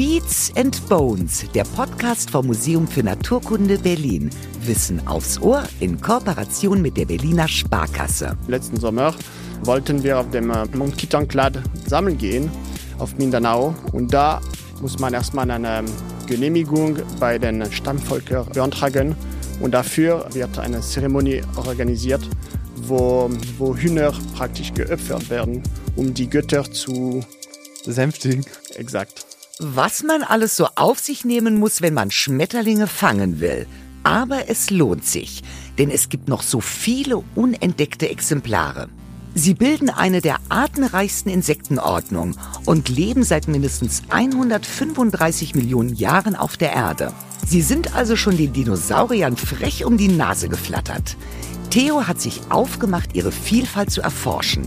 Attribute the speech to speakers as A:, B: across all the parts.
A: Beats and Bones, der Podcast vom Museum für Naturkunde Berlin. Wissen aufs Ohr in Kooperation mit der Berliner Sparkasse.
B: Letzten Sommer wollten wir auf dem äh, Mont Kitanklat sammeln gehen, auf Mindanao. Und da muss man erstmal eine Genehmigung bei den Stammvölkern beantragen. Und dafür wird eine Zeremonie organisiert, wo, wo Hühner praktisch geopfert werden, um die Götter zu
C: besänftigen.
B: Exakt.
A: Was man alles so auf sich nehmen muss, wenn man Schmetterlinge fangen will. Aber es lohnt sich, denn es gibt noch so viele unentdeckte Exemplare. Sie bilden eine der artenreichsten Insektenordnung und leben seit mindestens 135 Millionen Jahren auf der Erde. Sie sind also schon den Dinosauriern frech um die Nase geflattert. Theo hat sich aufgemacht, ihre Vielfalt zu erforschen.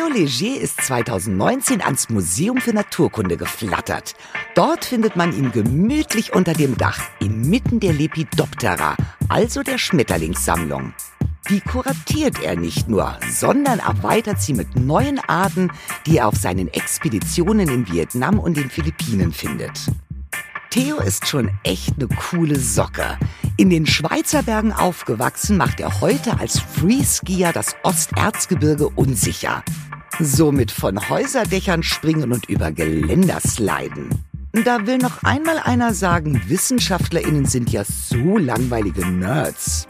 A: Theo Leger ist 2019 ans Museum für Naturkunde geflattert. Dort findet man ihn gemütlich unter dem Dach, inmitten der Lepidoptera, also der Schmetterlingssammlung. Die kuratiert er nicht nur, sondern erweitert sie mit neuen Arten, die er auf seinen Expeditionen in Vietnam und den Philippinen findet. Theo ist schon echt eine coole Socke. In den Schweizer Bergen aufgewachsen, macht er heute als Freeskier das Osterzgebirge unsicher. Somit von Häuserdächern springen und über Geländer sliden. Da will noch einmal einer sagen, WissenschaftlerInnen sind ja so langweilige Nerds.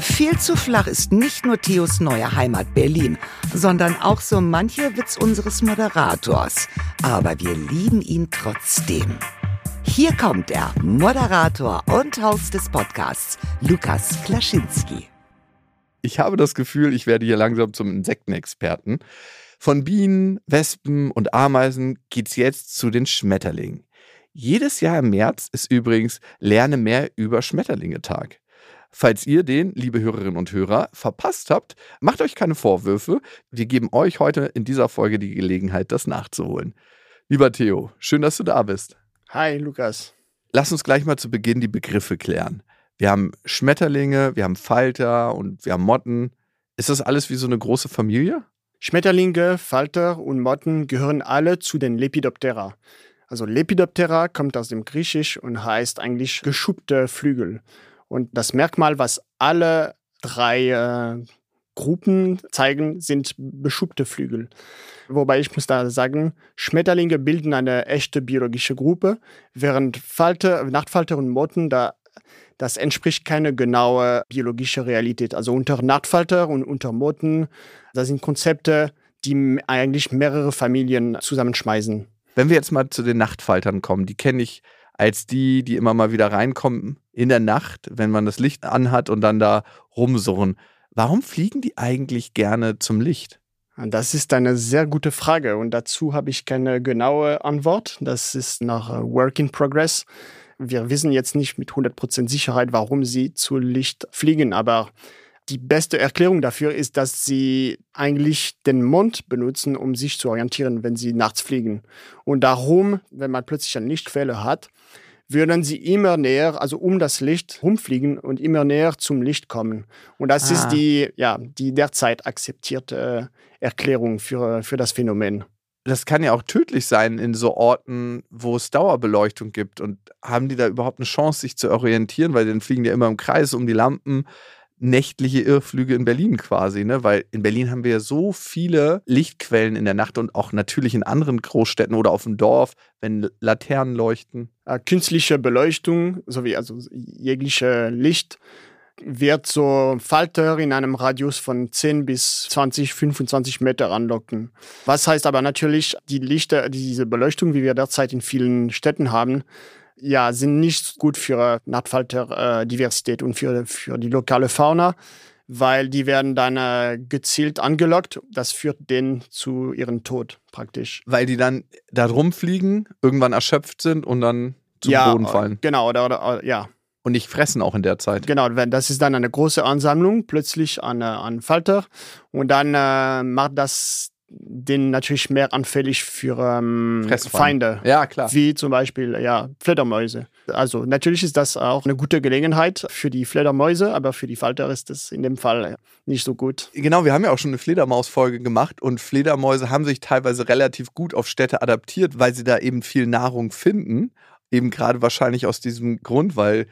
A: Viel zu flach ist nicht nur Theos neue Heimat Berlin, sondern auch so mancher Witz unseres Moderators. Aber wir lieben ihn trotzdem. Hier kommt er, Moderator und Host des Podcasts, Lukas Klaschinski.
C: Ich habe das Gefühl, ich werde hier langsam zum Insektenexperten. Von Bienen, Wespen und Ameisen geht's jetzt zu den Schmetterlingen. Jedes Jahr im März ist übrigens Lerne mehr über Schmetterlinge Tag. Falls ihr den, liebe Hörerinnen und Hörer, verpasst habt, macht euch keine Vorwürfe. Wir geben euch heute in dieser Folge die Gelegenheit, das nachzuholen. Lieber Theo, schön, dass du da bist.
B: Hi, Lukas.
C: Lass uns gleich mal zu Beginn die Begriffe klären. Wir haben Schmetterlinge, wir haben Falter und wir haben Motten. Ist das alles wie so eine große Familie?
B: Schmetterlinge, Falter und Motten gehören alle zu den Lepidoptera. Also Lepidoptera kommt aus dem Griechisch und heißt eigentlich geschuppte Flügel. Und das Merkmal, was alle drei äh, Gruppen zeigen, sind beschuppte Flügel. Wobei ich muss da sagen, Schmetterlinge bilden eine echte biologische Gruppe, während Falter, Nachtfalter und Motten, da, das entspricht keine genaue biologische Realität. Also unter Nachtfalter und unter Motten, das sind Konzepte, die eigentlich mehrere Familien zusammenschmeißen.
C: Wenn wir jetzt mal zu den Nachtfaltern kommen, die kenne ich als die, die immer mal wieder reinkommen in der Nacht, wenn man das Licht anhat und dann da rumsurren. Warum fliegen die eigentlich gerne zum Licht?
B: Das ist eine sehr gute Frage und dazu habe ich keine genaue Antwort. Das ist noch Work in Progress. Wir wissen jetzt nicht mit 100% Sicherheit, warum sie zu Licht fliegen, aber die beste Erklärung dafür ist, dass sie eigentlich den Mond benutzen, um sich zu orientieren, wenn sie nachts fliegen. Und darum, wenn man plötzlich eine Lichtquelle hat, würden sie immer näher, also um das Licht rumfliegen und immer näher zum Licht kommen. Und das ah. ist die, ja, die derzeit akzeptierte Erklärung für, für das Phänomen.
C: Das kann ja auch tödlich sein in so Orten, wo es Dauerbeleuchtung gibt. Und haben die da überhaupt eine Chance, sich zu orientieren? Weil dann fliegen die ja immer im Kreis um die Lampen nächtliche Irrflüge in Berlin quasi, ne? Weil in Berlin haben wir ja so viele Lichtquellen in der Nacht und auch natürlich in anderen Großstädten oder auf dem Dorf, wenn Laternen leuchten.
B: Äh, künstliche Beleuchtung sowie also jegliche Licht wird so Falter in einem Radius von 10 bis 20, 25 Meter anlocken. Was heißt aber natürlich, die Lichter, diese Beleuchtung, wie wir derzeit in vielen Städten haben, ja, sind nicht gut für Nachtfalterdiversität und für, für die lokale Fauna, weil die werden dann äh, gezielt angelockt. Das führt denen zu ihrem Tod praktisch.
C: Weil die dann da rumfliegen, irgendwann erschöpft sind und dann zum ja, Boden fallen.
B: Genau, oder, oder ja.
C: Und nicht fressen auch in der Zeit.
B: Genau, das ist dann eine große Ansammlung plötzlich an, äh, an Falter. Und dann äh, macht das den natürlich mehr anfällig für ähm, Feinde.
C: Ja, klar.
B: Wie zum Beispiel ja, Fledermäuse. Also natürlich ist das auch eine gute Gelegenheit für die Fledermäuse, aber für die Falter ist es in dem Fall nicht so gut.
C: Genau, wir haben ja auch schon eine Fledermausfolge gemacht und Fledermäuse haben sich teilweise relativ gut auf Städte adaptiert, weil sie da eben viel Nahrung finden. Eben gerade wahrscheinlich aus diesem Grund, weil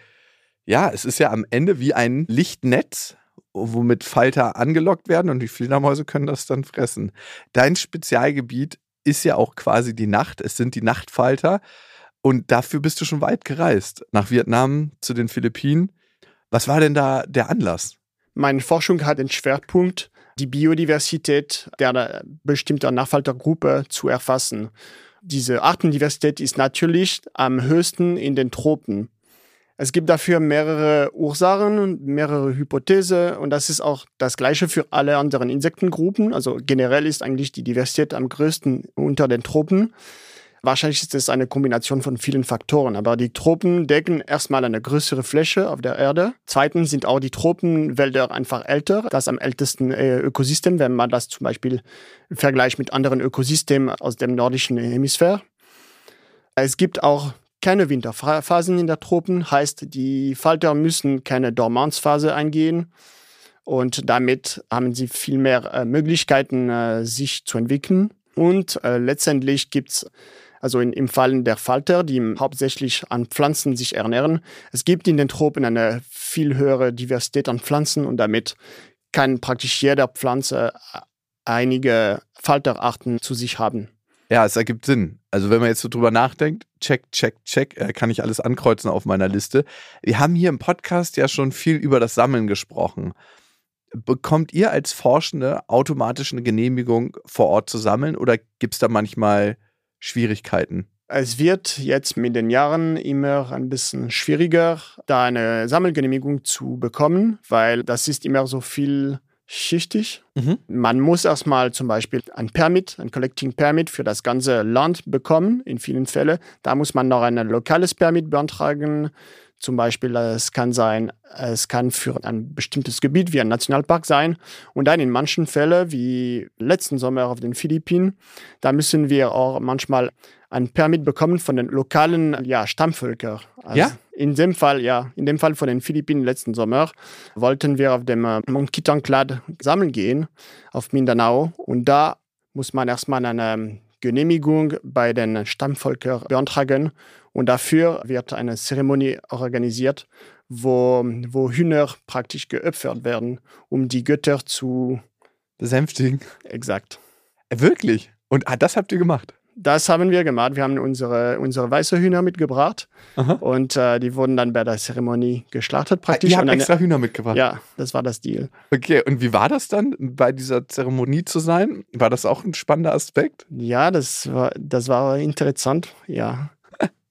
C: ja, es ist ja am Ende wie ein Lichtnetz, womit Falter angelockt werden und die Fledermäuse können das dann fressen. Dein Spezialgebiet ist ja auch quasi die Nacht. Es sind die Nachtfalter. Und dafür bist du schon weit gereist. Nach Vietnam, zu den Philippinen. Was war denn da der Anlass?
B: Meine Forschung hat den Schwerpunkt, die Biodiversität der bestimmten Nachfaltergruppe zu erfassen. Diese Artendiversität ist natürlich am höchsten in den Tropen. Es gibt dafür mehrere Ursachen und mehrere Hypothesen und das ist auch das gleiche für alle anderen Insektengruppen. Also generell ist eigentlich die Diversität am größten unter den Tropen. Wahrscheinlich ist es eine Kombination von vielen Faktoren, aber die Tropen decken erstmal eine größere Fläche auf der Erde. Zweitens sind auch die Tropenwälder einfach älter, das am ältesten äh, Ökosystem, wenn man das zum Beispiel vergleicht mit anderen Ökosystemen aus dem nordischen Hemisphäre. Es gibt auch keine Winterphasen in der Tropen, heißt, die Falter müssen keine Dormanzphase eingehen und damit haben sie viel mehr äh, Möglichkeiten, äh, sich zu entwickeln. Und äh, letztendlich gibt es also in, im Fall der Falter, die hauptsächlich an Pflanzen sich ernähren. Es gibt in den Tropen eine viel höhere Diversität an Pflanzen und damit kann praktisch jeder Pflanze äh, einige Falterarten zu sich haben.
C: Ja, es ergibt Sinn. Also wenn man jetzt so drüber nachdenkt, check, check, check, äh, kann ich alles ankreuzen auf meiner Liste. Wir haben hier im Podcast ja schon viel über das Sammeln gesprochen. Bekommt ihr als Forschende automatisch eine Genehmigung vor Ort zu sammeln oder gibt es da manchmal Schwierigkeiten?
B: Es wird jetzt mit den Jahren immer ein bisschen schwieriger, da eine Sammelgenehmigung zu bekommen, weil das ist immer so viel schichtig. Mhm. Man muss erstmal zum Beispiel ein Permit, ein Collecting Permit für das ganze Land bekommen, in vielen Fällen. Da muss man noch ein lokales Permit beantragen. Zum Beispiel, es kann sein, es kann für ein bestimmtes Gebiet wie ein Nationalpark sein. Und dann in manchen Fällen, wie letzten Sommer auf den Philippinen, da müssen wir auch manchmal ein Permit bekommen von den lokalen ja, Stammvölkern.
C: Also ja?
B: In dem Fall, ja, in dem Fall von den Philippinen letzten Sommer wollten wir auf dem äh, Mont Kitanclad sammeln gehen, auf Mindanao. Und da muss man erstmal eine Genehmigung bei den Stammvölkern beantragen. Und dafür wird eine Zeremonie organisiert, wo, wo Hühner praktisch geopfert werden, um die Götter zu
C: besänftigen.
B: Exakt.
C: Äh, wirklich? Und ah, das habt ihr gemacht?
B: Das haben wir gemacht. Wir haben unsere, unsere weiße Hühner mitgebracht Aha. und äh, die wurden dann bei der Zeremonie geschlachtet
C: ah, praktisch. Ihr habt extra Hühner mitgebracht?
B: Ja, das war das Deal.
C: Okay, und wie war das dann, bei dieser Zeremonie zu sein? War das auch ein spannender Aspekt?
B: Ja, das war, das war interessant, ja.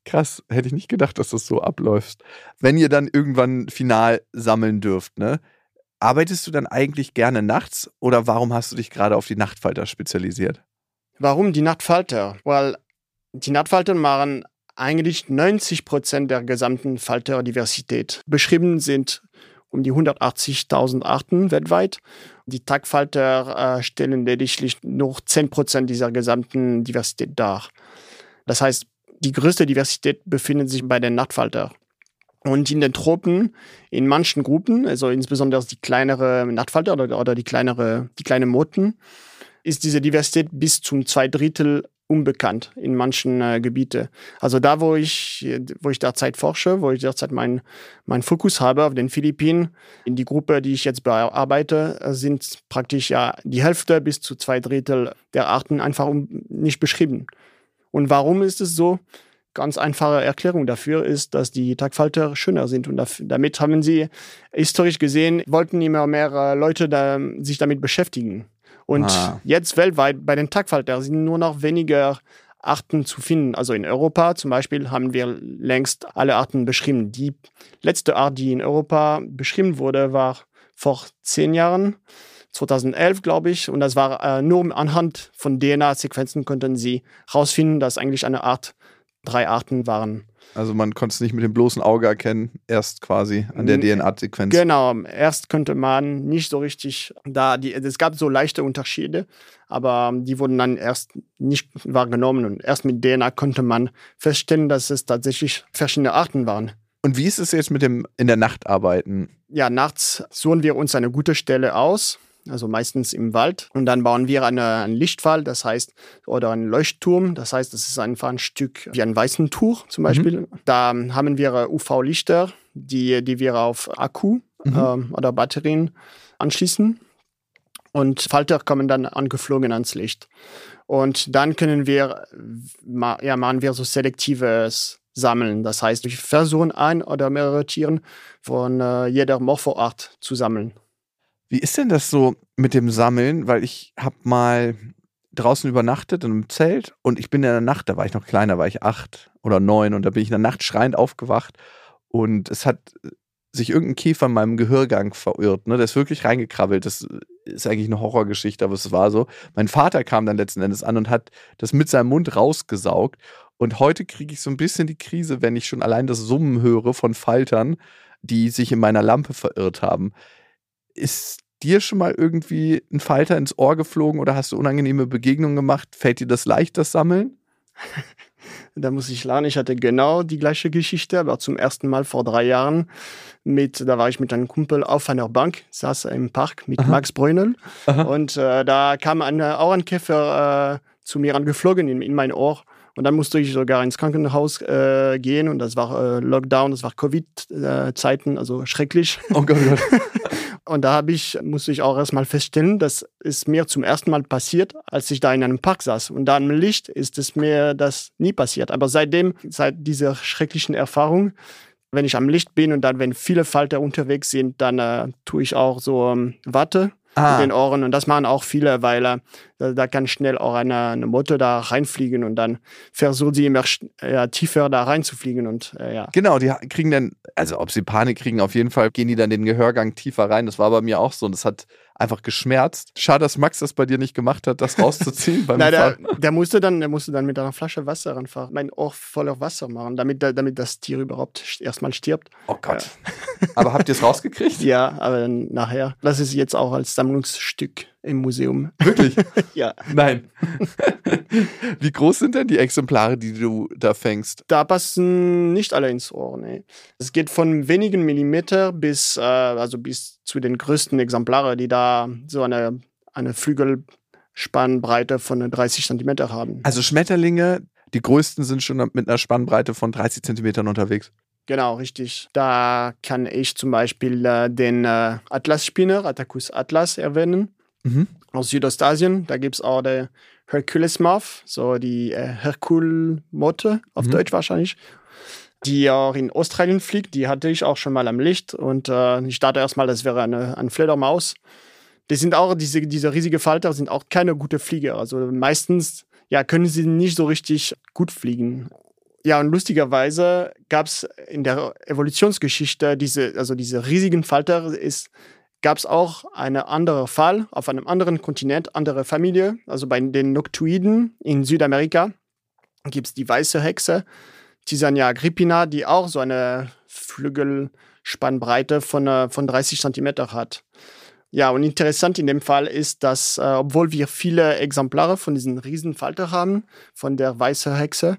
C: Krass, hätte ich nicht gedacht, dass das so abläuft. Wenn ihr dann irgendwann final sammeln dürft, ne? Arbeitest du dann eigentlich gerne nachts oder warum hast du dich gerade auf die Nachtfalter spezialisiert?
B: Warum die Nachtfalter? Weil die Nachtfalter machen eigentlich 90 Prozent der gesamten Falterdiversität. Beschrieben sind um die 180.000 Arten weltweit. Die Tagfalter äh, stellen lediglich nur 10 Prozent dieser gesamten Diversität dar. Das heißt, die größte Diversität befindet sich bei den Nachtfalter. Und in den Tropen, in manchen Gruppen, also insbesondere die kleinere Nachtfalter oder, oder die kleinere, die kleine Motten, ist diese Diversität bis zum zwei Drittel unbekannt in manchen äh, Gebieten. Also da, wo ich, wo ich derzeit forsche, wo ich derzeit meinen mein Fokus habe auf den Philippinen, in die Gruppe, die ich jetzt bearbeite, sind praktisch ja die Hälfte bis zu zwei Drittel der Arten einfach nicht beschrieben. Und warum ist es so? Ganz einfache Erklärung dafür ist, dass die Tagfalter schöner sind und damit haben sie historisch gesehen, wollten immer mehr äh, Leute da, sich damit beschäftigen. Und ah. jetzt weltweit bei den Tagfalter sind nur noch weniger Arten zu finden. Also in Europa zum Beispiel haben wir längst alle Arten beschrieben. Die letzte Art, die in Europa beschrieben wurde, war vor zehn Jahren, 2011 glaube ich. Und das war äh, nur anhand von DNA-Sequenzen konnten sie herausfinden, dass eigentlich eine Art, drei Arten waren.
C: Also man konnte es nicht mit dem bloßen Auge erkennen, erst quasi an der DNA-Sequenz.
B: Genau, erst könnte man nicht so richtig, da die, es gab so leichte Unterschiede, aber die wurden dann erst nicht wahrgenommen und erst mit DNA konnte man feststellen, dass es tatsächlich verschiedene Arten waren.
C: Und wie ist es jetzt mit dem in der Nacht arbeiten?
B: Ja, nachts suchen wir uns eine gute Stelle aus, also meistens im Wald. Und dann bauen wir eine, einen Lichtfall, das heißt, oder einen Leuchtturm. Das heißt, das ist einfach ein Stück wie ein weißen Tuch zum Beispiel. Mhm. Da haben wir UV-Lichter, die, die wir auf Akku mhm. äh, oder Batterien anschließen. Und Falter kommen dann angeflogen ans Licht. Und dann können wir, ja, machen wir so selektives sammeln. Das heißt, ich versuche ein oder mehrere Tiere von äh, jeder Morphoart zu sammeln.
C: Wie ist denn das so mit dem Sammeln? Weil ich habe mal draußen übernachtet in einem Zelt und ich bin in der Nacht, da war ich noch kleiner, war ich acht oder neun und da bin ich in der Nacht schreiend aufgewacht und es hat sich irgendein Käfer in meinem Gehörgang verirrt. Ne? Der ist wirklich reingekrabbelt. Das ist eigentlich eine Horrorgeschichte, aber es war so. Mein Vater kam dann letzten Endes an und hat das mit seinem Mund rausgesaugt und heute kriege ich so ein bisschen die Krise, wenn ich schon allein das Summen höre von Faltern, die sich in meiner Lampe verirrt haben. Ist dir schon mal irgendwie ein Falter ins Ohr geflogen oder hast du unangenehme Begegnungen gemacht? Fällt dir das leicht, das Sammeln?
B: da muss ich lernen. Ich hatte genau die gleiche Geschichte, aber zum ersten Mal vor drei Jahren. Mit, da war ich mit einem Kumpel auf einer Bank, saß im Park mit Aha. Max Brünel. Und äh, da kam ein Auernkäfer äh, zu mir angeflogen in, in mein Ohr. Und dann musste ich sogar ins Krankenhaus äh, gehen und das war äh, Lockdown, das war Covid-Zeiten, also schrecklich. Oh Gott. Oh und da habe ich, musste ich auch erstmal feststellen, das ist mir zum ersten Mal passiert, als ich da in einem Park saß. Und da im Licht ist es mir das nie passiert. Aber seitdem, seit dieser schrecklichen Erfahrung, wenn ich am Licht bin und dann, wenn viele Falter unterwegs sind, dann äh, tue ich auch so ähm, Watte ah. in den Ohren. Und das machen auch viele, weil äh, da, da, kann schnell auch eine, eine Motte da reinfliegen und dann versuchen sie immer ja, tiefer da reinzufliegen. Und, äh, ja.
C: Genau, die kriegen dann, also ob sie Panik kriegen, auf jeden Fall gehen die dann den Gehörgang tiefer rein. Das war bei mir auch so. Und das hat einfach geschmerzt. Schade, dass Max das bei dir nicht gemacht hat, das rauszuziehen.
B: Nein, der, der, musste dann, der musste dann mit einer Flasche Wasser ranfahren, mein Ohr voller Wasser machen, damit, damit das Tier überhaupt erstmal stirbt.
C: Oh Gott. Ja. Aber habt ihr es rausgekriegt?
B: ja, aber nachher. Das ist jetzt auch als Sammlungsstück im Museum.
C: Wirklich?
B: ja.
C: Nein. Wie groß sind denn die Exemplare, die du da fängst?
B: Da passen nicht alle ins Ohr. Nee. Es geht von wenigen Millimeter bis, äh, also bis zu den größten Exemplaren, die da so eine, eine Flügelspannbreite von 30 Zentimeter haben.
C: Also Schmetterlinge, die größten sind schon mit einer Spannbreite von 30 Zentimetern unterwegs.
B: Genau, richtig. Da kann ich zum Beispiel äh, den äh, Atlasspinner, Attacus atlas, erwähnen mhm. aus Südostasien. Da gibt es auch der Hercules Moth, so die äh, Herkul-Motte auf mhm. Deutsch wahrscheinlich, die auch in Australien fliegt. Die hatte ich auch schon mal am Licht und äh, ich dachte erstmal, das wäre eine, eine Fledermaus. Die sind auch, diese, diese riesige Falter sind auch keine gute Flieger. Also meistens ja, können sie nicht so richtig gut fliegen. Ja, und lustigerweise gab es in der Evolutionsgeschichte diese, also diese riesigen Falter ist gab es auch einen anderen Fall auf einem anderen Kontinent, andere Familie. Also bei den Noctuiden in Südamerika gibt es die weiße Hexe, Tisania agrippina, die auch so eine Flügelspannbreite von, äh, von 30 Zentimeter hat. Ja, und interessant in dem Fall ist, dass, äh, obwohl wir viele Exemplare von diesen Riesenfalter haben, von der weißen Hexe,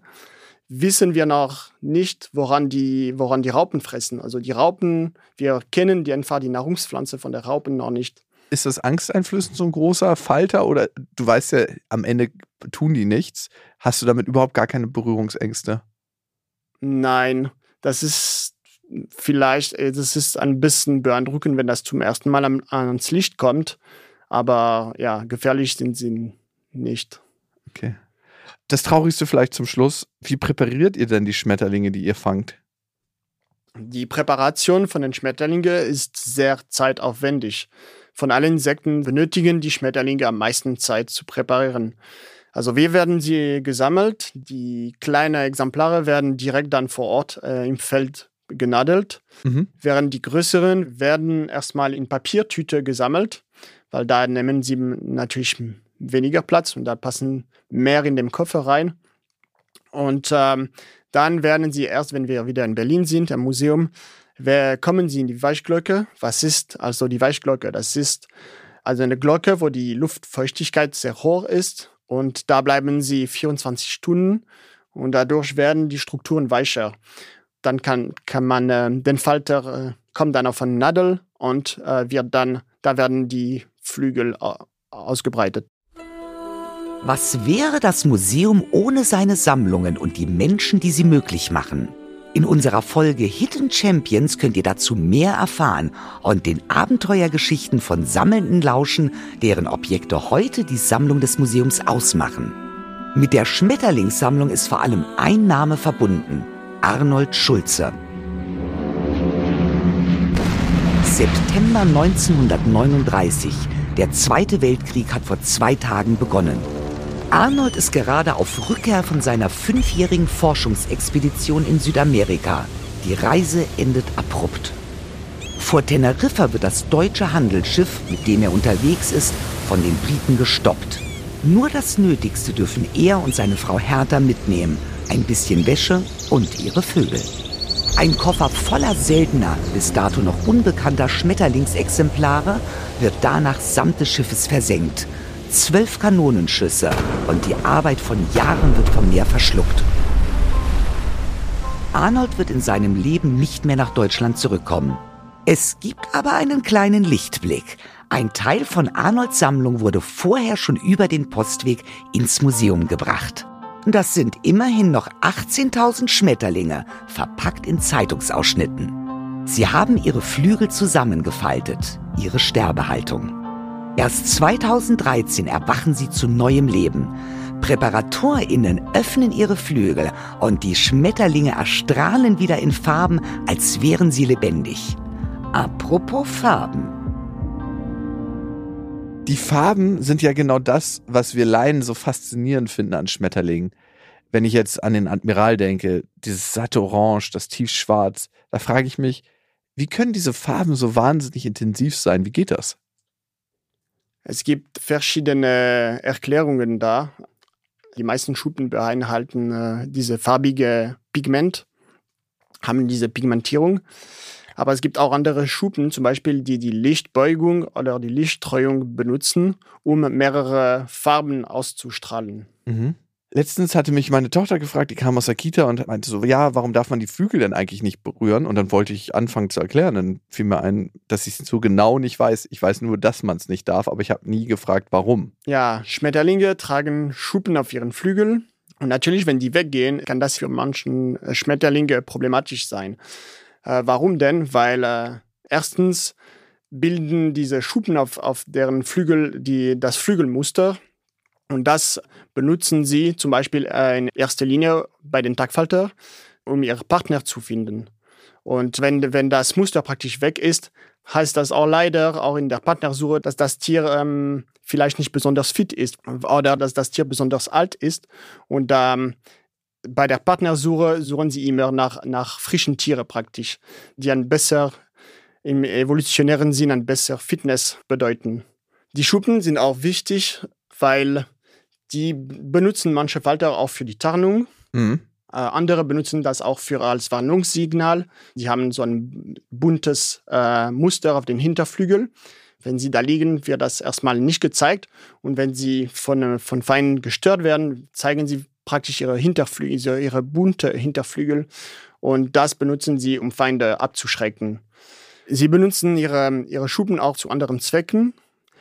B: wissen wir noch nicht, woran die, woran die Raupen fressen. Also die Raupen, wir kennen die einfach die Nahrungspflanze von der Raupen noch nicht.
C: Ist das angsteinflößend so ein großer Falter oder du weißt ja, am Ende tun die nichts. Hast du damit überhaupt gar keine Berührungsängste?
B: Nein, das ist vielleicht, äh, das ist ein bisschen beeindruckend, wenn das zum ersten Mal ans Licht kommt. Aber ja, gefährlich sind sie nicht.
C: Okay. Das Traurigste vielleicht zum Schluss. Wie präpariert ihr denn die Schmetterlinge, die ihr fangt?
B: Die Präparation von den Schmetterlingen ist sehr zeitaufwendig. Von allen Insekten benötigen die Schmetterlinge am meisten Zeit zu präparieren. Also wir werden sie gesammelt, die kleinen Exemplare werden direkt dann vor Ort äh, im Feld genadelt, mhm. während die größeren werden erstmal in Papiertüte gesammelt, weil da nehmen sie natürlich weniger Platz und da passen mehr in den Koffer rein. Und ähm, Dann werden sie erst, wenn wir wieder in Berlin sind, im Museum, kommen sie in die Weichglocke. Was ist also die Weichglocke? Das ist also eine Glocke, wo die Luftfeuchtigkeit sehr hoch ist und da bleiben sie 24 Stunden und dadurch werden die Strukturen weicher. Dann kann, kann man äh, den Falter äh, kommt dann auf eine Nadel und äh, wird dann, da werden die Flügel ausgebreitet.
A: Was wäre das Museum ohne seine Sammlungen und die Menschen, die sie möglich machen? In unserer Folge Hidden Champions könnt ihr dazu mehr erfahren und den Abenteuergeschichten von Sammelnden lauschen, deren Objekte heute die Sammlung des Museums ausmachen. Mit der Schmetterlingssammlung ist vor allem ein Name verbunden, Arnold Schulze. September 1939. Der Zweite Weltkrieg hat vor zwei Tagen begonnen. Arnold ist gerade auf Rückkehr von seiner fünfjährigen Forschungsexpedition in Südamerika. Die Reise endet abrupt. Vor Teneriffa wird das deutsche Handelsschiff, mit dem er unterwegs ist, von den Briten gestoppt. Nur das Nötigste dürfen er und seine Frau Hertha mitnehmen. Ein bisschen Wäsche und ihre Vögel. Ein Koffer voller seltener, bis dato noch unbekannter Schmetterlingsexemplare wird danach samt des Schiffes versenkt zwölf Kanonenschüsse und die Arbeit von Jahren wird vom Meer verschluckt. Arnold wird in seinem Leben nicht mehr nach Deutschland zurückkommen. Es gibt aber einen kleinen Lichtblick. Ein Teil von Arnolds Sammlung wurde vorher schon über den Postweg ins Museum gebracht. Das sind immerhin noch 18.000 Schmetterlinge, verpackt in Zeitungsausschnitten. Sie haben ihre Flügel zusammengefaltet, ihre Sterbehaltung. Erst 2013 erwachen sie zu neuem Leben. PräparatorInnen öffnen ihre Flügel und die Schmetterlinge erstrahlen wieder in Farben, als wären sie lebendig. Apropos Farben.
C: Die Farben sind ja genau das, was wir Laien so faszinierend finden an Schmetterlingen. Wenn ich jetzt an den Admiral denke, dieses satte Orange, das Tiefschwarz, da frage ich mich, wie können diese Farben so wahnsinnig intensiv sein? Wie geht das?
B: Es gibt verschiedene Erklärungen da. Die meisten Schuppen beinhalten äh, diese farbige Pigment, haben diese Pigmentierung. Aber es gibt auch andere Schuppen, zum Beispiel, die die Lichtbeugung oder die Lichtstreuung benutzen, um mehrere Farben auszustrahlen.
C: Mhm. Letztens hatte mich meine Tochter gefragt, die kam aus der Kita und meinte so, ja, warum darf man die Flügel denn eigentlich nicht berühren? Und dann wollte ich anfangen zu erklären. Dann fiel mir ein, dass ich es so genau nicht weiß. Ich weiß nur, dass man es nicht darf, aber ich habe nie gefragt, warum.
B: Ja, Schmetterlinge tragen Schuppen auf ihren Flügeln. Und natürlich, wenn die weggehen, kann das für manchen äh, Schmetterlinge problematisch sein. Äh, warum denn? Weil äh, erstens bilden diese Schuppen auf, auf deren Flügel die, das Flügelmuster und das benutzen sie zum Beispiel äh, in erster Linie bei den Tagfalter, um ihren Partner zu finden. Und wenn, wenn das Muster praktisch weg ist, heißt das auch leider, auch in der Partnersuche, dass das Tier ähm, vielleicht nicht besonders fit ist oder dass das Tier besonders alt ist. Und ähm, bei der Partnersuche suchen sie immer nach, nach frischen Tieren praktisch, die ein besser, im evolutionären Sinn ein besser Fitness bedeuten. Die Schuppen sind auch wichtig, weil die benutzen manche Falter auch für die Tarnung. Mhm. Äh, andere benutzen das auch für als Warnungssignal. Die haben so ein buntes äh, Muster auf den Hinterflügel. Wenn sie da liegen, wird das erstmal nicht gezeigt. Und wenn sie von, von Feinden gestört werden, zeigen sie praktisch ihre Hinterflügel, ihre bunte Hinterflügel. Und das benutzen sie, um Feinde abzuschrecken. Sie benutzen ihre, ihre Schuppen auch zu anderen Zwecken.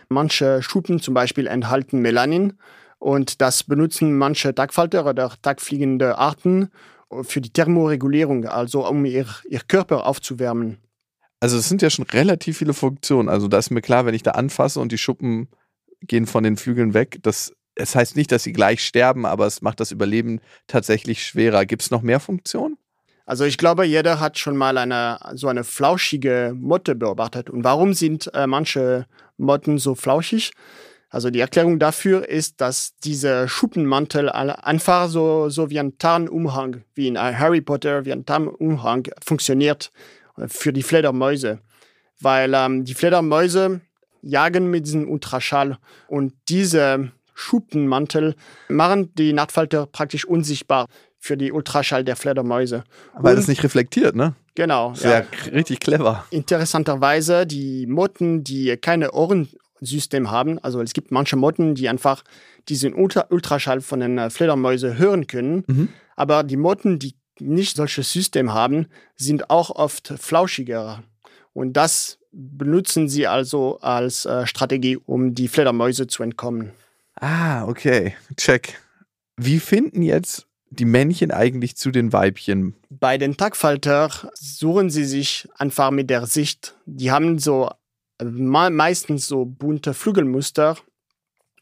B: Manche Schuppen zum Beispiel enthalten Melanin und das benutzen manche Tagfalter oder tagfliegende Arten für die Thermoregulierung, also um ihr, ihr Körper aufzuwärmen.
C: Also es sind ja schon relativ viele Funktionen. Also da ist mir klar, wenn ich da anfasse und die Schuppen gehen von den Flügeln weg, das, das heißt nicht, dass sie gleich sterben, aber es macht das Überleben tatsächlich schwerer. Gibt es noch mehr Funktionen?
B: Also ich glaube, jeder hat schon mal eine so eine flauschige Motte beobachtet. Und warum sind äh, manche Motten so flauschig? Also die Erklärung dafür ist, dass dieser Schuppenmantel einfach so, so wie ein Tarnumhang, wie in Harry Potter, wie ein Tarnumhang funktioniert äh, für die Fledermäuse. Weil ähm, die Fledermäuse jagen mit diesem Ultraschall und diese Schuppenmantel machen die Nachtfalter praktisch unsichtbar für die Ultraschall der Fledermäuse.
C: Weil das nicht reflektiert, ne?
B: Genau.
C: Wäre ja. richtig clever.
B: Interessanterweise, die Motten, die keine Ohrensystem haben, also es gibt manche Motten, die einfach diesen Ultra Ultraschall von den äh, Fledermäuse hören können, mhm. aber die Motten, die nicht solches System haben, sind auch oft flauschiger. Und das benutzen sie also als äh, Strategie, um die Fledermäuse zu entkommen.
C: Ah, okay. Check. Wie finden jetzt die Männchen eigentlich zu den Weibchen?
B: Bei den Tagfalter suchen sie sich einfach mit der Sicht. Die haben so meistens so bunte Flügelmuster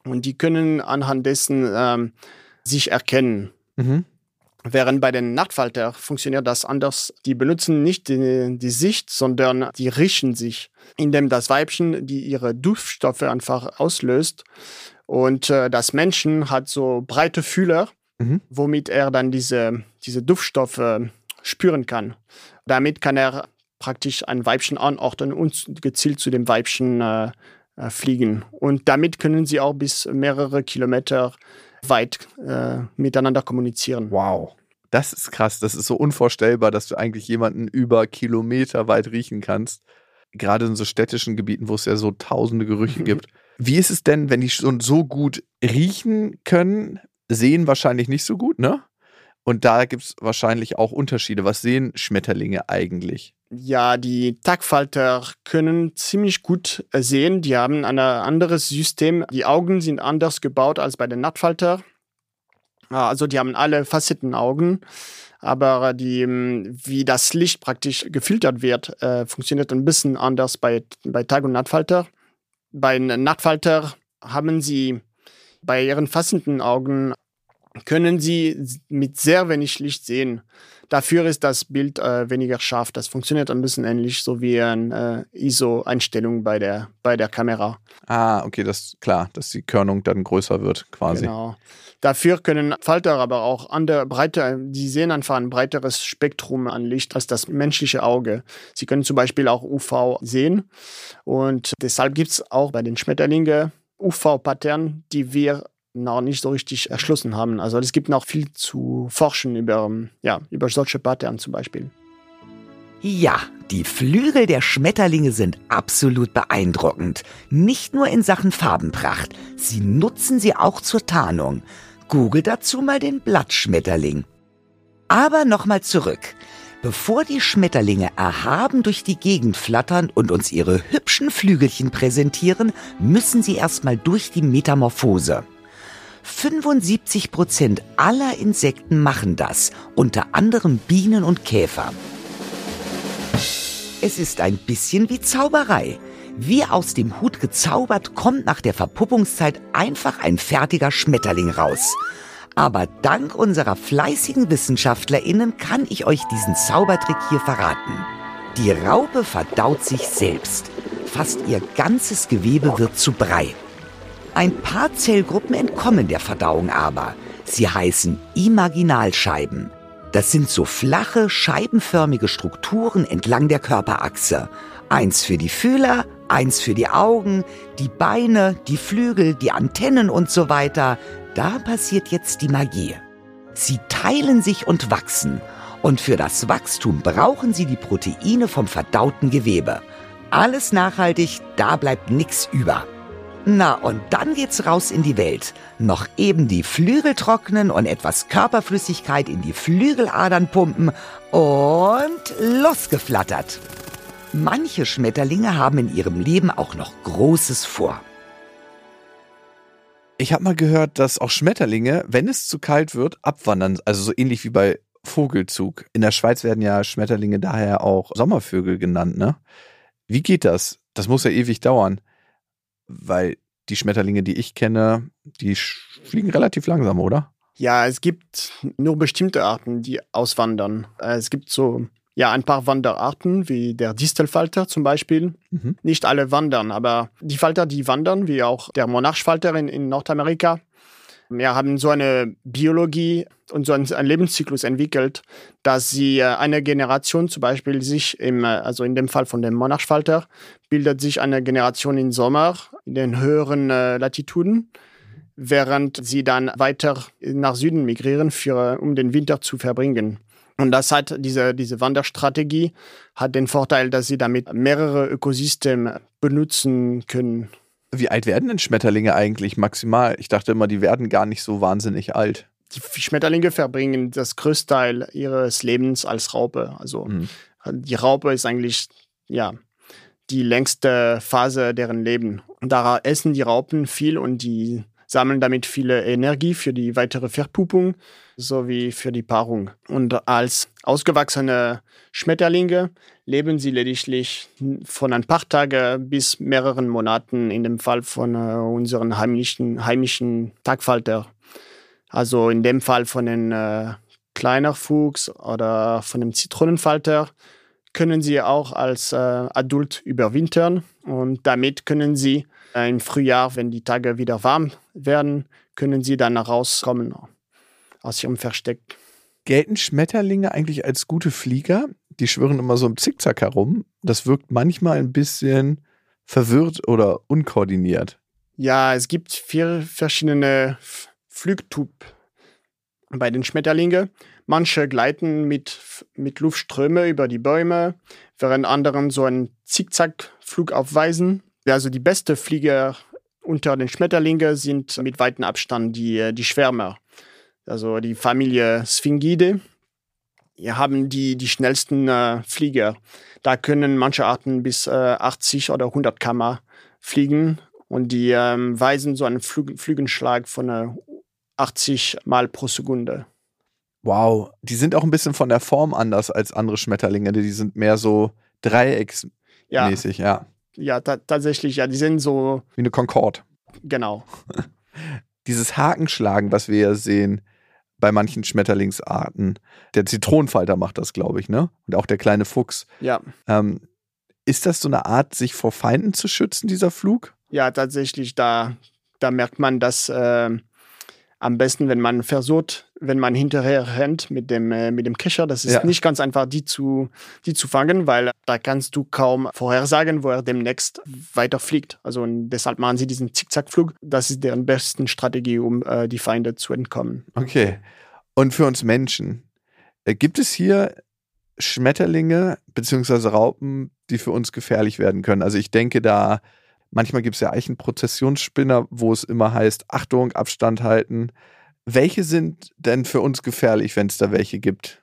B: und die können anhand dessen ähm, sich erkennen. Mhm. Während bei den Nachtfalter funktioniert das anders. Die benutzen nicht die, die, Sicht, sondern die riechen sich, indem das Weibchen die ihre Duftstoffe einfach auslöst. Und äh, das Männchen hat so breite Fühler, mhm. womit er dann diese, diese Duftstoffe spüren kann. Damit kann er praktisch ein Weibchen anordnen und gezielt zu dem Weibchen äh, äh, fliegen. Und damit können sie auch bis mehrere Kilometer weit äh, miteinander kommunizieren.
C: Wow. Das ist krass. Das ist so unvorstellbar, dass du eigentlich jemanden über Kilometer weit riechen kannst. Gerade in so städtischen Gebieten, wo es ja so tausende Gerüche gibt. Wie ist es denn, wenn die schon so gut riechen können? Sehen wahrscheinlich nicht so gut, ne? Und da gibt es wahrscheinlich auch Unterschiede. Was sehen Schmetterlinge eigentlich?
B: Ja, die Tagfalter können ziemlich gut äh, sehen. Die haben ein anderes System. Die Augen sind anders gebaut als bei den Nachtfalter. Ah, also die haben alle Facettenaugen, aber die, ähm, wie das Licht praktisch gefiltert wird, äh, funktioniert ein bisschen anders bei, bei Tag- und Nachtfalter. Bei Nachtfalter haben sie bei ihren Facettenaugen können Sie mit sehr wenig Licht sehen. Dafür ist das Bild äh, weniger scharf. Das funktioniert ein bisschen ähnlich, so wie eine äh, ISO-Einstellung bei der, bei der Kamera.
C: Ah, okay, das ist klar, dass die Körnung dann größer wird, quasi.
B: Genau. Dafür können Falter aber auch andere breite, die sehen einfach ein breiteres Spektrum an Licht als das menschliche Auge. Sie können zum Beispiel auch UV sehen. Und deshalb gibt es auch bei den Schmetterlingen UV-Pattern, die wir noch nicht so richtig erschlossen haben. Also es gibt noch viel zu forschen über, ja, über solche Pattern zum Beispiel.
A: Ja, die Flügel der Schmetterlinge sind absolut beeindruckend. Nicht nur in Sachen Farbenpracht, sie nutzen sie auch zur Tarnung. Google dazu mal den Blattschmetterling. Aber nochmal zurück. Bevor die Schmetterlinge erhaben durch die Gegend flattern und uns ihre hübschen Flügelchen präsentieren, müssen sie erstmal durch die Metamorphose. 75 Prozent aller Insekten machen das, unter anderem Bienen und Käfer. Es ist ein bisschen wie Zauberei. Wie aus dem Hut gezaubert kommt nach der Verpuppungszeit einfach ein fertiger Schmetterling raus. Aber dank unserer fleißigen WissenschaftlerInnen kann ich euch diesen Zaubertrick hier verraten. Die Raupe verdaut sich selbst. Fast ihr ganzes Gewebe wird zu Brei. Ein paar Zellgruppen entkommen der Verdauung aber. Sie heißen Imaginalscheiben. Das sind so flache, scheibenförmige Strukturen entlang der Körperachse. Eins für die Fühler, eins für die Augen, die Beine, die Flügel, die Antennen und so weiter. Da passiert jetzt die Magie. Sie teilen sich und wachsen. Und für das Wachstum brauchen sie die Proteine vom verdauten Gewebe. Alles nachhaltig, da bleibt nichts über. Na, und dann geht's raus in die Welt. Noch eben die Flügel trocknen und etwas Körperflüssigkeit in die Flügeladern pumpen und losgeflattert. Manche Schmetterlinge haben in ihrem Leben auch noch Großes vor.
C: Ich habe mal gehört, dass auch Schmetterlinge, wenn es zu kalt wird, abwandern. Also so ähnlich wie bei Vogelzug. In der Schweiz werden ja Schmetterlinge daher auch Sommervögel genannt, ne? Wie geht das? Das muss ja ewig dauern weil die Schmetterlinge, die ich kenne, die fliegen relativ langsam, oder?
B: Ja, es gibt nur bestimmte Arten, die auswandern. Äh, es gibt so ja ein paar Wanderarten, wie der Distelfalter zum Beispiel. Mhm. Nicht alle wandern, aber die Falter, die wandern, wie auch der Monarchfalter in, in Nordamerika, wir haben so eine Biologie und so einen, Lebenszyklus entwickelt, dass sie äh, eine Generation zum Beispiel sich im, äh, also in dem Fall von dem Monarchfalter, bildet sich eine Generation im Sommer in den höheren äh, Latituden, während sie dann weiter nach Süden migrieren, für, um den Winter zu verbringen. Und das hat diese, diese Wanderstrategie hat den Vorteil, dass sie damit mehrere Ökosysteme benutzen können.
C: Wie alt werden denn Schmetterlinge eigentlich maximal? Ich dachte immer, die werden gar nicht so wahnsinnig alt.
B: Die Schmetterlinge verbringen das größte Teil ihres Lebens als Raupe. Also mhm. die Raupe ist eigentlich ja die längste Phase deren Leben. Und da essen die Raupen viel und die sammeln damit viele Energie für die weitere Verpuppung sowie für die Paarung. Und als ausgewachsene Schmetterlinge leben sie lediglich von ein paar Tagen bis mehreren Monaten in dem Fall von äh, unseren heimischen, heimischen Tagfalter. Also in dem Fall von den äh, kleiner Fuchs oder von dem Zitronenfalter können sie auch als äh, Adult überwintern und damit können sie äh, im Frühjahr, wenn die Tage wieder warm werden, können sie dann rauskommen aus ihrem Versteck.
C: Gelten Schmetterlinge eigentlich als gute Flieger? Die schwirren immer so im Zickzack herum. Das wirkt manchmal ein bisschen verwirrt oder unkoordiniert.
B: Ja, es gibt vier verschiedene Flugtypen bei den Schmetterlingen. Manche gleiten mit, mit Luftströme über die Bäume, während andere so einen Zickzackflug aufweisen. Also die beste Flieger unter den Schmetterlingen sind mit weitem Abstand die, die Schwärmer. Also die Familie Sphingidae. Wir haben die, die schnellsten äh, Flieger. Da können manche Arten bis äh, 80 oder 100 km fliegen und die ähm, weisen so einen Flug, Flügenschlag von äh, 80 Mal pro Sekunde.
C: Wow, die sind auch ein bisschen von der Form anders als andere Schmetterlinge. Die sind mehr so dreiecksmäßig, ja.
B: Ja, ja ta tatsächlich, ja, die sind so.
C: Wie eine Concorde.
B: Genau.
C: Dieses Hakenschlagen, was wir ja sehen bei manchen Schmetterlingsarten, der Zitronenfalter macht das, glaube ich, ne? Und auch der kleine Fuchs.
B: Ja.
C: Ähm, ist das so eine Art, sich vor Feinden zu schützen, dieser Flug?
B: Ja, tatsächlich, da, da merkt man, dass äh, am besten, wenn man versucht, wenn man hinterher rennt mit dem, äh, mit dem Kescher. Das ist ja. nicht ganz einfach, die zu, die zu fangen, weil da kannst du kaum vorhersagen, wo er demnächst weiter fliegt. Also deshalb machen sie diesen Zickzackflug. Das ist deren besten Strategie, um äh, die Feinde zu entkommen.
C: Okay. Und für uns Menschen, äh, gibt es hier Schmetterlinge bzw. Raupen, die für uns gefährlich werden können? Also ich denke da Manchmal gibt es ja Eichenprozessionsspinner, wo es immer heißt, Achtung, Abstand halten. Welche sind denn für uns gefährlich, wenn es da welche gibt?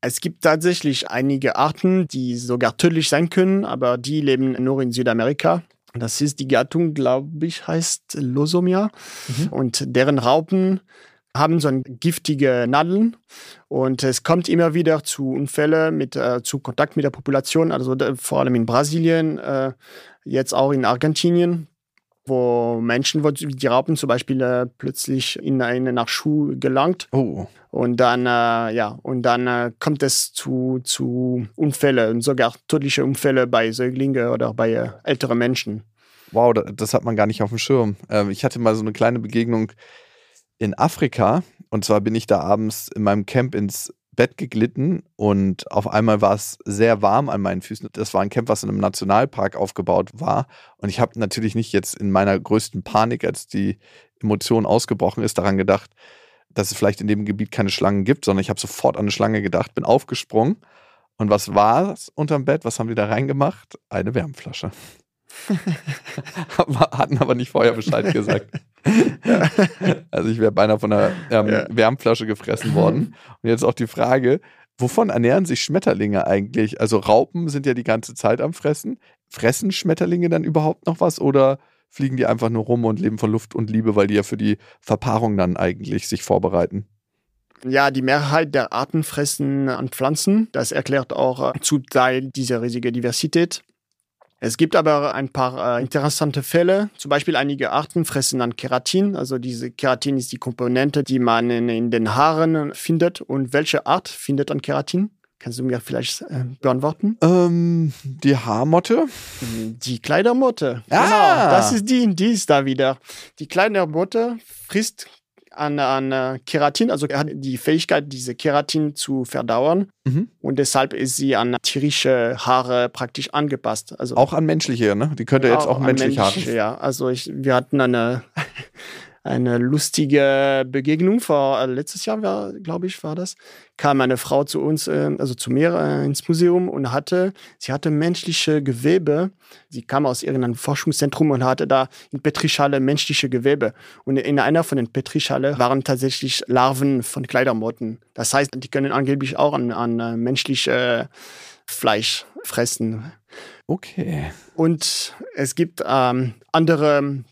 B: Es gibt tatsächlich einige Arten, die sogar tödlich sein können, aber die leben nur in Südamerika. Das ist die Gattung, glaube ich, heißt Losomia. Mhm. Und deren Raupen haben so giftige Nadeln und es kommt immer wieder zu Unfällen mit äh, zu Kontakt mit der Population, also vor allem in Brasilien äh, jetzt auch in Argentinien, wo Menschen, wo die Raupen zum Beispiel äh, plötzlich in einen Nachschuh gelangt.
C: Oh.
B: Und dann, äh, ja, und dann äh, kommt es zu, zu Unfällen und sogar tödliche Unfälle bei Säuglingen oder bei äh, älteren Menschen.
C: Wow, das hat man gar nicht auf dem Schirm. Ähm, ich hatte mal so eine kleine Begegnung in Afrika. Und zwar bin ich da abends in meinem Camp ins Bett geglitten und auf einmal war es sehr warm an meinen Füßen. Das war ein Camp, was in einem Nationalpark aufgebaut war. Und ich habe natürlich nicht jetzt in meiner größten Panik, als die Emotion ausgebrochen ist, daran gedacht, dass es vielleicht in dem Gebiet keine Schlangen gibt, sondern ich habe sofort an eine Schlange gedacht, bin aufgesprungen. Und was war es unterm Bett? Was haben die da reingemacht? Eine Wärmflasche. Hatten aber nicht vorher Bescheid gesagt. also ich wäre beinahe von einer ähm, ja. Wärmflasche gefressen worden. Und jetzt auch die Frage, wovon ernähren sich Schmetterlinge eigentlich? Also Raupen sind ja die ganze Zeit am Fressen. Fressen Schmetterlinge dann überhaupt noch was oder fliegen die einfach nur rum und leben von Luft und Liebe, weil die ja für die Verpaarung dann eigentlich sich vorbereiten?
B: Ja, die Mehrheit der Arten fressen an Pflanzen. Das erklärt auch äh, zu Teil diese riesige Diversität. Es gibt aber ein paar äh, interessante Fälle. Zum Beispiel einige Arten fressen an Keratin. Also diese Keratin ist die Komponente, die man in, in den Haaren findet. Und welche Art findet an Keratin? Kannst du mir vielleicht äh, beantworten?
C: Ähm, die Haarmotte?
B: Die Kleidermotte.
C: Ah. Genau,
B: das ist die, die ist da wieder. Die Kleidermotte frisst an, an Keratin, also er hat die Fähigkeit, diese Keratin zu verdauern. Mhm. Und deshalb ist sie an tierische Haare praktisch angepasst. Also
C: auch an menschliche, ne? Die könnte jetzt auch, auch menschliche Haare.
B: Ja, also ich, wir hatten eine, eine lustige Begegnung vor äh, letztes Jahr, war, glaube ich, war das. Kam eine Frau zu uns, äh, also zu mir äh, ins Museum und hatte, sie hatte menschliche Gewebe. Sie kam aus irgendeinem Forschungszentrum und hatte da in Petrischale menschliche Gewebe. Und in einer von den Petrischale waren tatsächlich Larven von Kleidermotten. Das heißt, die können angeblich auch an, an menschliche Fleisch fressen.
C: Okay.
B: Und es gibt ähm, andere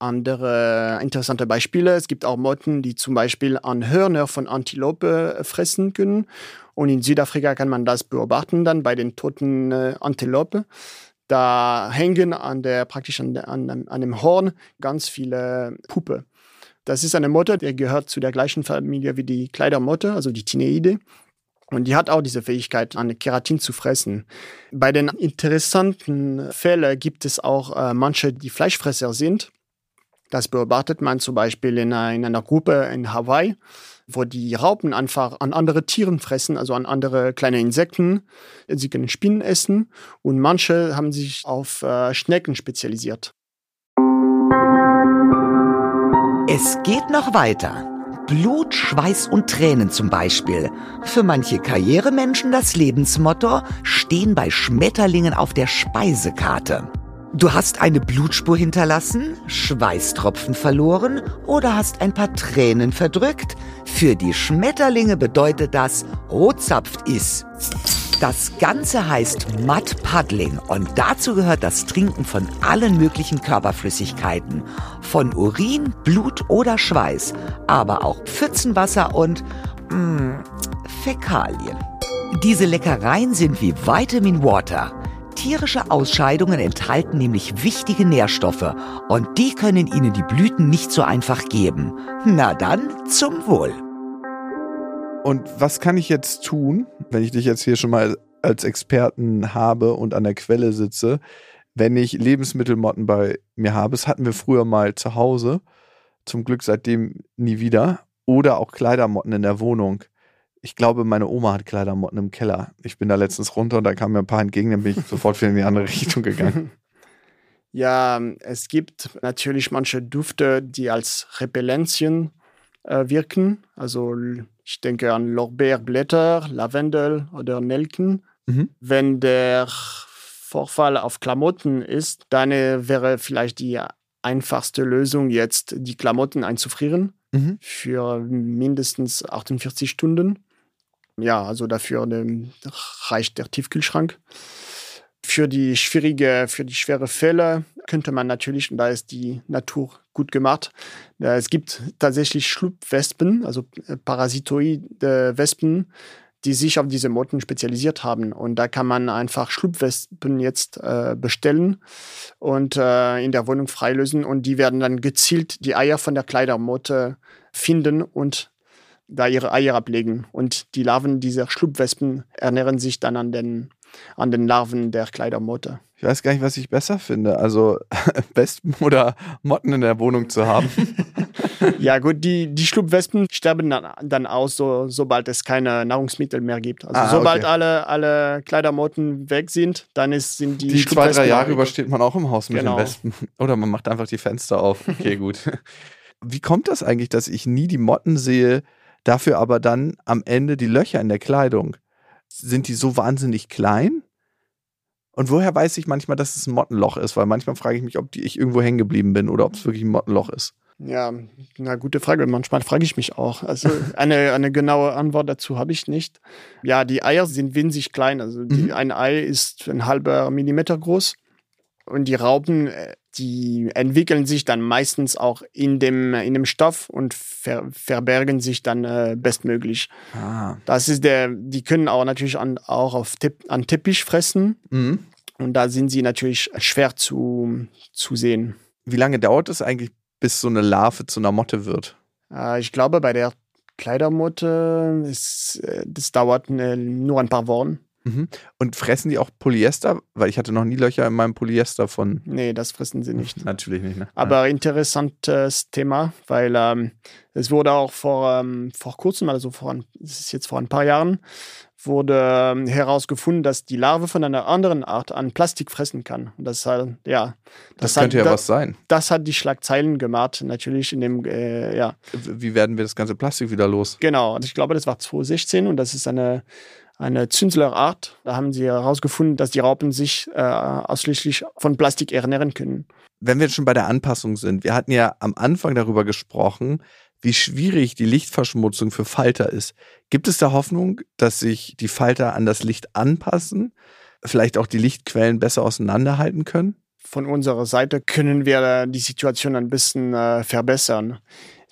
B: andere interessante Beispiele. Es gibt auch Motten, die zum Beispiel an Hörner von Antilope fressen können. Und in Südafrika kann man das beobachten dann bei den toten äh, Antilope. Da hängen an der, praktisch an, an, an dem Horn ganz viele Puppe. Das ist eine Motte, die gehört zu der gleichen Familie wie die Kleidermotte, also die Tineide. Und die hat auch diese Fähigkeit, an Keratin zu fressen. Bei den interessanten Fällen gibt es auch äh, manche, die Fleischfresser sind. Das beobachtet man zum Beispiel in einer, in einer Gruppe in Hawaii, wo die Raupen einfach an andere Tiere fressen, also an andere kleine Insekten. Sie können Spinnen essen und manche haben sich auf äh, Schnecken spezialisiert.
A: Es geht noch weiter. Blut, Schweiß und Tränen zum Beispiel. Für manche Karrieremenschen das Lebensmotto stehen bei Schmetterlingen auf der Speisekarte. Du hast eine Blutspur hinterlassen, Schweißtropfen verloren oder hast ein paar Tränen verdrückt? Für die Schmetterlinge bedeutet das rotzapft ist. Das Ganze heißt Mud Paddling und dazu gehört das Trinken von allen möglichen Körperflüssigkeiten. Von Urin, Blut oder Schweiß, aber auch Pfützenwasser und mh, mm, Fäkalien. Diese Leckereien sind wie Vitamin Water. Tierische Ausscheidungen enthalten nämlich wichtige Nährstoffe und die können ihnen die Blüten nicht so einfach geben. Na dann, zum Wohl.
C: Und was kann ich jetzt tun, wenn ich dich jetzt hier schon mal als Experten habe und an der Quelle sitze, wenn ich Lebensmittelmotten bei mir habe? Das hatten wir früher mal zu Hause. Zum Glück seitdem nie wieder. Oder auch Kleidermotten in der Wohnung ich glaube, meine Oma hat Kleidermotten im Keller. Ich bin da letztens runter und da kamen mir ein paar entgegen, dann bin ich sofort wieder in die andere Richtung gegangen.
B: Ja, es gibt natürlich manche Düfte, die als Repellenzien äh, wirken. Also ich denke an Lorbeerblätter, Lavendel oder Nelken. Mhm. Wenn der Vorfall auf Klamotten ist, dann äh, wäre vielleicht die einfachste Lösung jetzt, die Klamotten einzufrieren mhm. für mindestens 48 Stunden ja, also dafür ähm, reicht der Tiefkühlschrank. Für die schwierige, für die schwere Fälle könnte man natürlich, und da ist die Natur gut gemacht, äh, es gibt tatsächlich Schlupfwespen, also äh, parasitoide Wespen, die sich auf diese Motten spezialisiert haben. Und da kann man einfach Schlupfwespen jetzt äh, bestellen und äh, in der Wohnung freilösen. Und die werden dann gezielt die Eier von der Kleidermotte finden und da ihre Eier ablegen. Und die Larven dieser Schlupfwespen ernähren sich dann an den, an den Larven der Kleidermotte.
C: Ich weiß gar nicht, was ich besser finde. Also Wespen oder Motten in der Wohnung zu haben.
B: ja, gut, die, die Schlupfwespen sterben dann, dann aus, so, sobald es keine Nahrungsmittel mehr gibt. Also ah, sobald okay. alle, alle Kleidermotten weg sind, dann ist, sind die.
C: Die zwei, drei Jahre übersteht man auch im Haus mit genau. den Wespen. Oder man macht einfach die Fenster auf. Okay, gut. Wie kommt das eigentlich, dass ich nie die Motten sehe, Dafür aber dann am Ende die Löcher in der Kleidung. Sind die so wahnsinnig klein? Und woher weiß ich manchmal, dass es ein Mottenloch ist? Weil manchmal frage ich mich, ob ich irgendwo hängen geblieben bin oder ob es wirklich ein Mottenloch ist.
B: Ja, na gute Frage. Manchmal frage ich mich auch. Also eine, eine genaue Antwort dazu habe ich nicht. Ja, die Eier sind winzig klein. Also die, mhm. ein Ei ist ein halber Millimeter groß. Und die Raupen, äh, die entwickeln sich dann meistens auch in dem, in dem Stoff und ver, verbergen sich dann äh, bestmöglich. Ah. Das ist der, die können auch natürlich an, auch auf Tipp, an Teppich fressen. Mhm. Und da sind sie natürlich schwer zu, zu sehen.
C: Wie lange dauert es eigentlich, bis so eine Larve zu einer Motte wird?
B: Äh, ich glaube, bei der Kleidermotte, ist, äh, das dauert eine, nur ein paar Wochen.
C: Mhm. Und fressen die auch Polyester? Weil ich hatte noch nie Löcher in meinem Polyester von.
B: Nee, das fressen sie nicht.
C: Natürlich nicht. Ne?
B: Aber interessantes Thema, weil ähm, es wurde auch vor, ähm, vor kurzem, also vor, ein, das ist jetzt vor ein paar Jahren, wurde ähm, herausgefunden, dass die Larve von einer anderen Art an Plastik fressen kann. Und das halt, ja.
C: Das, das könnte
B: hat,
C: ja was sein.
B: Das hat die Schlagzeilen gemacht, natürlich in dem, äh, ja.
C: Wie werden wir das ganze Plastik wieder los?
B: Genau, also ich glaube, das war 2016 und das ist eine, eine Zünslerart. Da haben sie herausgefunden, dass die Raupen sich äh, ausschließlich von Plastik ernähren können.
C: Wenn wir jetzt schon bei der Anpassung sind, wir hatten ja am Anfang darüber gesprochen, wie schwierig die Lichtverschmutzung für Falter ist. Gibt es da Hoffnung, dass sich die Falter an das Licht anpassen, vielleicht auch die Lichtquellen besser auseinanderhalten können?
B: Von unserer Seite können wir die Situation ein bisschen äh, verbessern.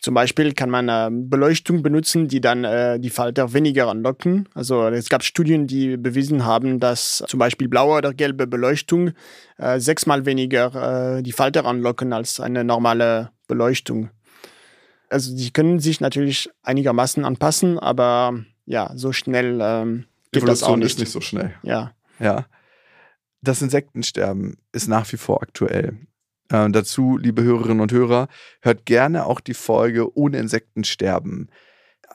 B: Zum Beispiel kann man äh, Beleuchtung benutzen, die dann äh, die Falter weniger anlocken. Also es gab Studien, die bewiesen haben, dass zum Beispiel blaue oder gelbe Beleuchtung äh, sechsmal weniger äh, die Falter anlocken als eine normale Beleuchtung. Also die können sich natürlich einigermaßen anpassen, aber ja, so schnell ähm, geht
C: Evolution
B: das auch nicht.
C: ist nicht so schnell.
B: Ja.
C: Ja. Das Insektensterben ist nach wie vor aktuell. Äh, dazu, liebe Hörerinnen und Hörer, hört gerne auch die Folge Ohne Insektensterben.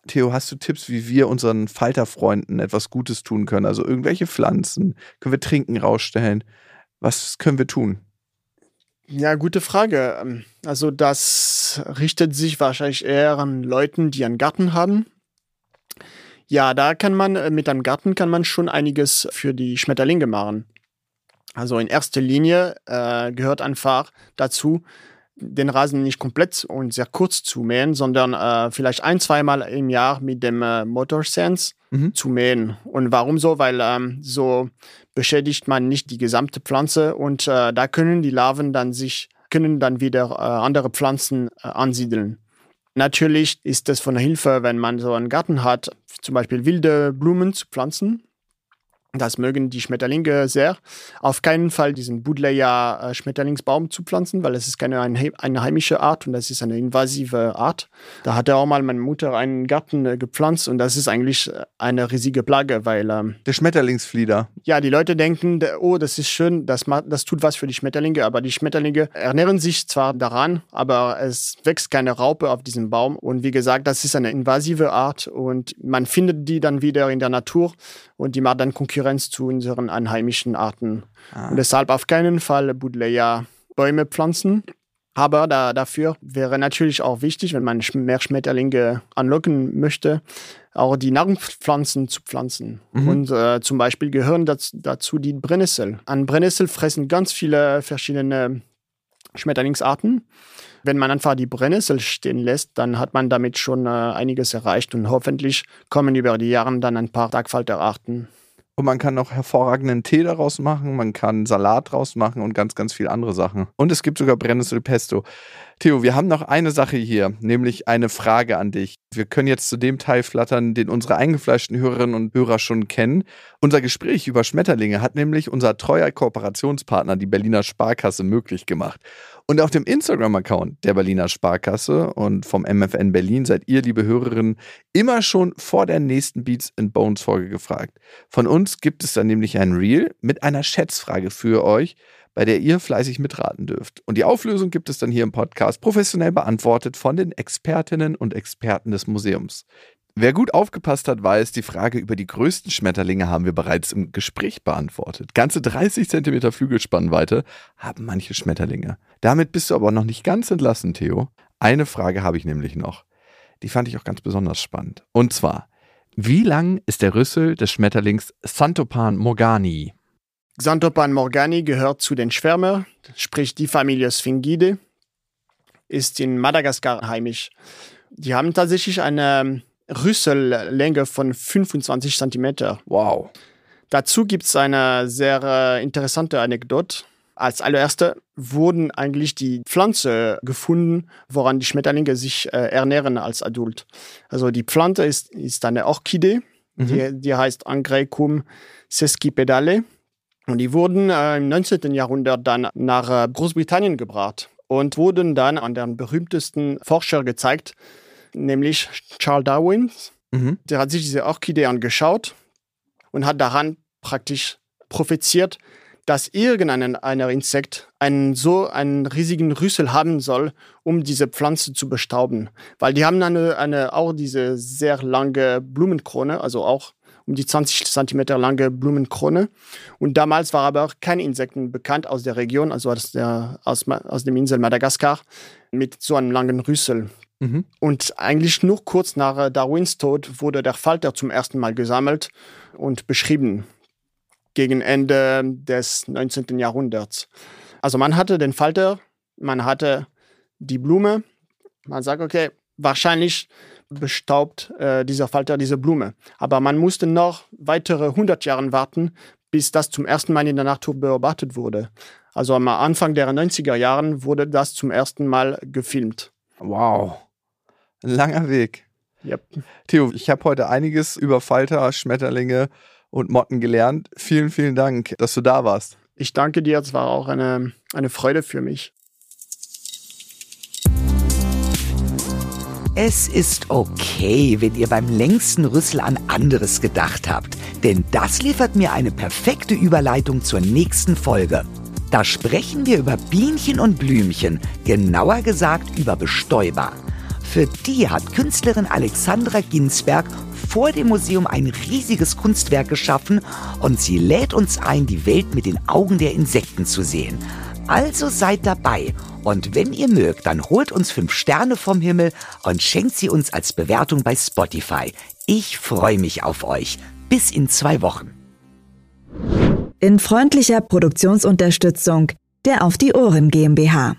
C: Theo, hast du Tipps, wie wir unseren Falterfreunden etwas Gutes tun können? Also irgendwelche Pflanzen? Können wir Trinken rausstellen? Was können wir tun?
B: Ja, gute Frage. Ähm, also das richtet sich wahrscheinlich eher an Leuten, die einen Garten haben. Ja, da kann man äh, mit einem Garten kann man schon einiges für die Schmetterlinge machen. Also in erster Linie äh, gehört einfach dazu, den Rasen nicht komplett und sehr kurz zu mähen, sondern äh, vielleicht ein, zweimal im Jahr mit dem äh, Motorsense mhm. zu mähen. Und warum so? Weil ähm, so beschädigt man nicht die gesamte Pflanze und äh, da können die Larven dann sich, können dann wieder äh, andere Pflanzen äh, ansiedeln. Natürlich ist es von Hilfe, wenn man so einen Garten hat, zum Beispiel wilde Blumen zu pflanzen das mögen die Schmetterlinge sehr. Auf keinen Fall diesen Budleia äh, Schmetterlingsbaum zu pflanzen, weil es ist keine eine heimische Art und das ist eine invasive Art. Da hatte auch mal meine Mutter einen Garten äh, gepflanzt und das ist eigentlich äh, eine riesige Plage, weil ähm,
C: der Schmetterlingsflieder.
B: Ja, die Leute denken, oh, das ist schön, das das tut was für die Schmetterlinge, aber die Schmetterlinge ernähren sich zwar daran, aber es wächst keine Raupe auf diesem Baum und wie gesagt, das ist eine invasive Art und man findet die dann wieder in der Natur und die macht dann Konkurrenz zu unseren einheimischen Arten. Ah. Und deshalb auf keinen Fall Budleia Bäume pflanzen. Aber da, dafür wäre natürlich auch wichtig, wenn man mehr Schmetterlinge anlocken möchte, auch die Nahrungspflanzen zu pflanzen. Mhm. Und äh, zum Beispiel gehören dazu, dazu die Brennnessel. An Brennnessel fressen ganz viele verschiedene Schmetterlingsarten. Wenn man einfach die Brennnessel stehen lässt, dann hat man damit schon äh, einiges erreicht und hoffentlich kommen über die Jahre dann ein paar Tagfalterarten.
C: Und man kann noch hervorragenden Tee daraus machen, man kann Salat draus machen und ganz, ganz viele andere Sachen. Und es gibt sogar Brennnesselpesto. Theo, wir haben noch eine Sache hier, nämlich eine Frage an dich. Wir können jetzt zu dem Teil flattern, den unsere eingefleischten Hörerinnen und Hörer schon kennen. Unser Gespräch über Schmetterlinge hat nämlich unser treuer Kooperationspartner, die Berliner Sparkasse, möglich gemacht. Und auf dem Instagram-Account der Berliner Sparkasse und vom MFN Berlin seid ihr, liebe Hörerinnen, immer schon vor der nächsten Beats and Bones Folge gefragt. Von uns gibt es dann nämlich ein Reel mit einer Schätzfrage für euch, bei der ihr fleißig mitraten dürft. Und die Auflösung gibt es dann hier im Podcast professionell beantwortet von den Expertinnen und Experten des Museums. Wer gut aufgepasst hat, weiß, die Frage über die größten Schmetterlinge haben wir bereits im Gespräch beantwortet. Ganze 30 cm Flügelspannweite haben manche Schmetterlinge. Damit bist du aber noch nicht ganz entlassen, Theo. Eine Frage habe ich nämlich noch. Die fand ich auch ganz besonders spannend. Und zwar, wie lang ist der Rüssel des Schmetterlings Santopan morgani?
B: Xanthopan morgani gehört zu den Schwärmer, sprich die Familie Sphingidae, ist in Madagaskar heimisch. Die haben tatsächlich eine Rüssellänge von 25 cm.
C: Wow.
B: Dazu gibt es eine sehr äh, interessante Anekdote. Als allererste wurden eigentlich die Pflanze gefunden, woran die Schmetterlinge sich äh, ernähren als Adult. Also die Pflanze ist, ist eine Orchidee, mhm. die, die heißt Angrecum sesquipedale. Und die wurden äh, im 19. Jahrhundert dann nach äh, Großbritannien gebracht und wurden dann an den berühmtesten Forscher gezeigt, nämlich Charles Darwin. Mhm. Der hat sich diese Orchidee angeschaut und hat daran praktisch propheziert, dass irgendein einer Insekt einen so einen riesigen Rüssel haben soll, um diese Pflanze zu bestauben. Weil die haben eine, eine auch diese sehr lange Blumenkrone, also auch um die 20 Zentimeter lange Blumenkrone. Und damals war aber auch kein Insekten bekannt aus der Region, also aus, der, aus, aus dem Insel Madagaskar, mit so einem langen Rüssel. Mhm. Und eigentlich nur kurz nach Darwins Tod wurde der Falter zum ersten Mal gesammelt und beschrieben gegen Ende des 19. Jahrhunderts. Also man hatte den Falter, man hatte die Blume, man sagt, okay, wahrscheinlich bestaubt äh, dieser Falter diese Blume. Aber man musste noch weitere 100 Jahre warten, bis das zum ersten Mal in der Natur beobachtet wurde. Also am Anfang der 90er Jahren wurde das zum ersten Mal gefilmt.
C: Wow, langer Weg.
B: Yep.
C: Theo, ich habe heute einiges über Falter, Schmetterlinge und Motten gelernt. Vielen, vielen Dank, dass du da warst.
B: Ich danke dir, es war auch eine, eine Freude für mich.
A: Es ist okay, wenn ihr beim längsten Rüssel an anderes gedacht habt, denn das liefert mir eine perfekte Überleitung zur nächsten Folge. Da sprechen wir über Bienchen und Blümchen, genauer gesagt über Bestäuber. Für die hat Künstlerin Alexandra Ginsberg vor dem Museum ein riesiges Kunstwerk geschaffen und sie lädt uns ein, die Welt mit den Augen der Insekten zu sehen. Also seid dabei und wenn ihr mögt, dann holt uns fünf Sterne vom Himmel und schenkt sie uns als Bewertung bei Spotify. Ich freue mich auf euch. Bis in zwei Wochen.
D: In freundlicher Produktionsunterstützung der Auf die Ohren GmbH.